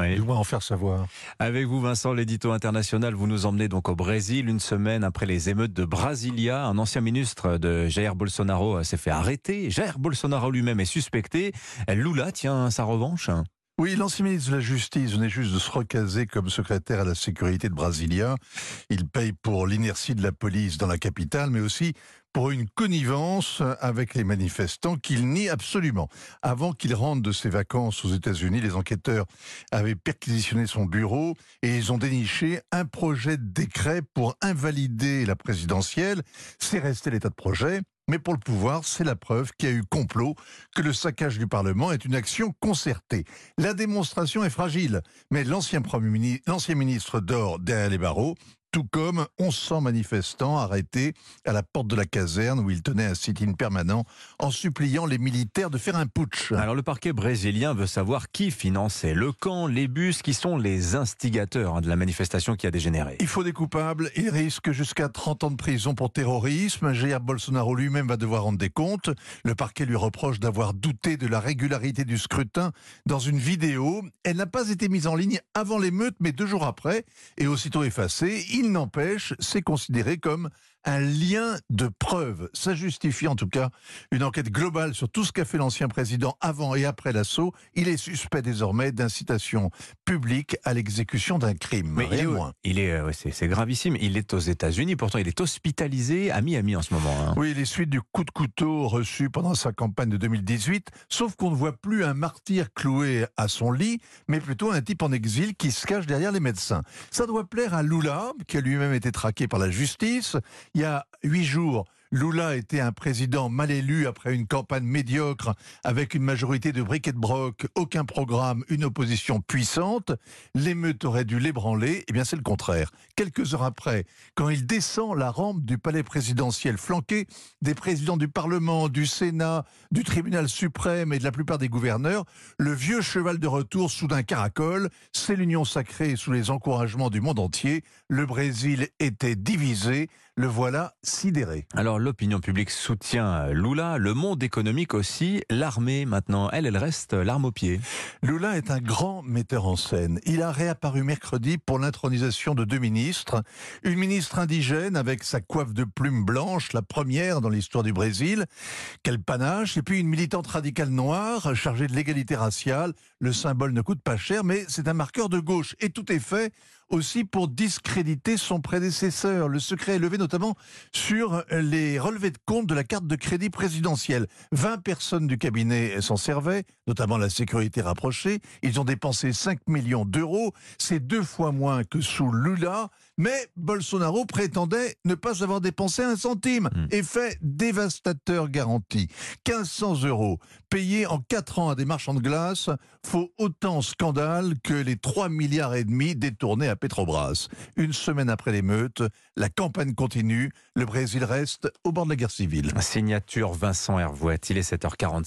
Oui. Du moins en faire savoir. Avec vous, Vincent, l'édito international, vous nous emmenez donc au Brésil une semaine après les émeutes de Brasilia. Un ancien ministre de Jair Bolsonaro s'est fait arrêter. Jair Bolsonaro lui-même est suspecté. Lula tient sa revanche. Oui, l'ancien ministre de la Justice venait juste de se recaser comme secrétaire à la sécurité de Brasilia. Il paye pour l'inertie de la police dans la capitale, mais aussi pour une connivence avec les manifestants qu'il nie absolument. Avant qu'il rentre de ses vacances aux États-Unis, les enquêteurs avaient perquisitionné son bureau et ils ont déniché un projet de décret pour invalider la présidentielle. C'est resté l'état de projet. Mais pour le pouvoir, c'est la preuve qu'il y a eu complot, que le saccage du Parlement est une action concertée. La démonstration est fragile, mais l'ancien ministre, ministre dort derrière les barreaux, tout comme 1100 manifestants arrêtés à la porte de la caserne où ils tenaient un sit-in permanent en suppliant les militaires de faire un putsch. Alors le parquet brésilien veut savoir qui finançait le camp, les bus, qui sont les instigateurs hein, de la manifestation qui a dégénéré. Il faut des coupables. Il risque jusqu'à 30 ans de prison pour terrorisme. Jair Bolsonaro lui-même va devoir rendre des comptes. Le parquet lui reproche d'avoir douté de la régularité du scrutin dans une vidéo. Elle n'a pas été mise en ligne avant l'émeute, mais deux jours après, et aussitôt effacée. Il n'empêche, c'est considéré comme un lien de preuve. Ça justifie en tout cas une enquête globale sur tout ce qu'a fait l'ancien président avant et après l'assaut. Il est suspect désormais d'incitation publique à l'exécution d'un crime. Mais il Rien est, de moins. il est, euh, c'est gravissime. Il est aux États-Unis, pourtant il est hospitalisé à Miami en ce moment. hein. Oui, les suites du coup de couteau reçu pendant sa campagne de 2018, sauf qu'on ne voit plus un martyr cloué à son lit, mais plutôt un type en exil qui se cache derrière les médecins. Ça doit plaire à Lula, qui a lui-même été traqué par la justice. Il y a huit jours, Lula était un président mal élu après une campagne médiocre avec une majorité de briques et de broc, aucun programme, une opposition puissante. L'émeute aurait dû l'ébranler. Eh bien, c'est le contraire. Quelques heures après, quand il descend la rampe du palais présidentiel, flanqué des présidents du Parlement, du Sénat, du Tribunal suprême et de la plupart des gouverneurs, le vieux cheval de retour soudain caracole. C'est l'union sacrée sous les encouragements du monde entier. Le Brésil était divisé. Le voilà sidéré. Alors l'opinion publique soutient Lula, le monde économique aussi, l'armée maintenant, elle, elle reste l'arme au pied. Lula est un grand metteur en scène. Il a réapparu mercredi pour l'intronisation de deux ministres. Une ministre indigène avec sa coiffe de plumes blanches, la première dans l'histoire du Brésil. Quel panache. Et puis une militante radicale noire chargée de l'égalité raciale. Le symbole ne coûte pas cher, mais c'est un marqueur de gauche. Et tout est fait aussi pour discréditer son prédécesseur. Le secret est levé notamment sur les relevés de compte de la carte de crédit présidentielle. 20 personnes du cabinet s'en servaient, notamment la sécurité rapprochée. Ils ont dépensé 5 millions d'euros. C'est deux fois moins que sous Lula. Mais Bolsonaro prétendait ne pas avoir dépensé un centime. Effet dévastateur garanti. 1500 euros payés en 4 ans à des marchands de glace faut autant scandale que les 3 milliards et demi détournés à Petrobras. Une semaine après l'émeute, la campagne continue, le Brésil reste au bord de la guerre civile. Signature Vincent Hervouet, il est 7h45.